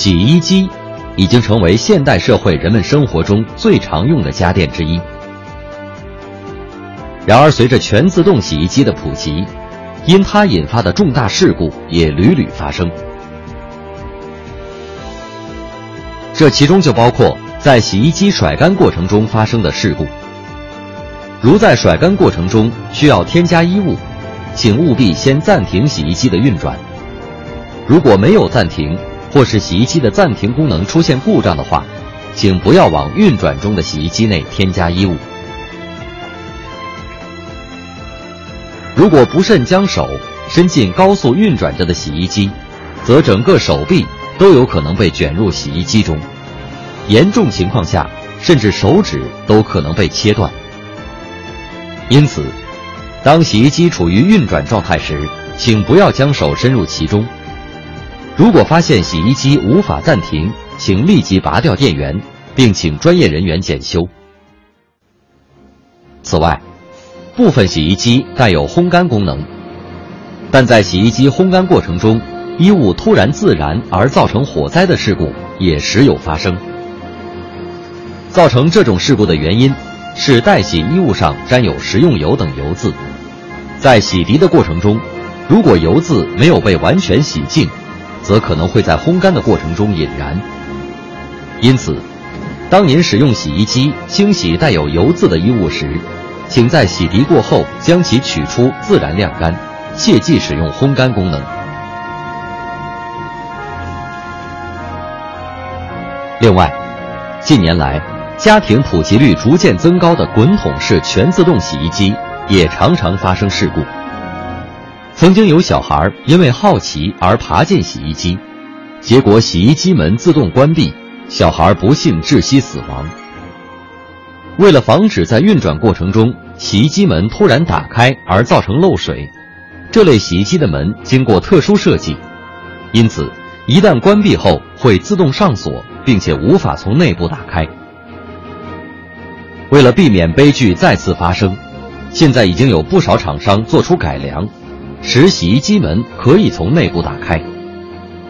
洗衣机已经成为现代社会人们生活中最常用的家电之一。然而，随着全自动洗衣机的普及，因它引发的重大事故也屡屡发生。这其中就包括在洗衣机甩干过程中发生的事故。如在甩干过程中需要添加衣物，请务必先暂停洗衣机的运转。如果没有暂停，或是洗衣机的暂停功能出现故障的话，请不要往运转中的洗衣机内添加衣物。如果不慎将手伸进高速运转着的洗衣机，则整个手臂都有可能被卷入洗衣机中，严重情况下甚至手指都可能被切断。因此，当洗衣机处于运转状态时，请不要将手伸入其中。如果发现洗衣机无法暂停，请立即拔掉电源，并请专业人员检修。此外，部分洗衣机带有烘干功能，但在洗衣机烘干过程中，衣物突然自燃而造成火灾的事故也时有发生。造成这种事故的原因是待洗衣物上沾有食用油等油渍，在洗涤的过程中，如果油渍没有被完全洗净。则可能会在烘干的过程中引燃。因此，当您使用洗衣机清洗带有油渍的衣物时，请在洗涤过后将其取出自然晾干，切忌使用烘干功能。另外，近年来家庭普及率逐渐增高的滚筒式全自动洗衣机也常常发生事故。曾经有小孩因为好奇而爬进洗衣机，结果洗衣机门自动关闭，小孩不幸窒息死亡。为了防止在运转过程中洗衣机门突然打开而造成漏水，这类洗衣机的门经过特殊设计，因此一旦关闭后会自动上锁，并且无法从内部打开。为了避免悲剧再次发生，现在已经有不少厂商做出改良。使洗衣机门可以从内部打开，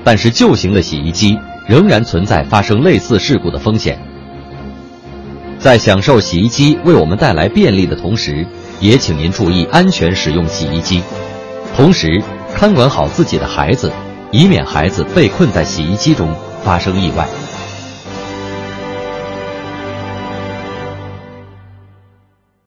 但是旧型的洗衣机仍然存在发生类似事故的风险。在享受洗衣机为我们带来便利的同时，也请您注意安全使用洗衣机，同时看管好自己的孩子，以免孩子被困在洗衣机中发生意外。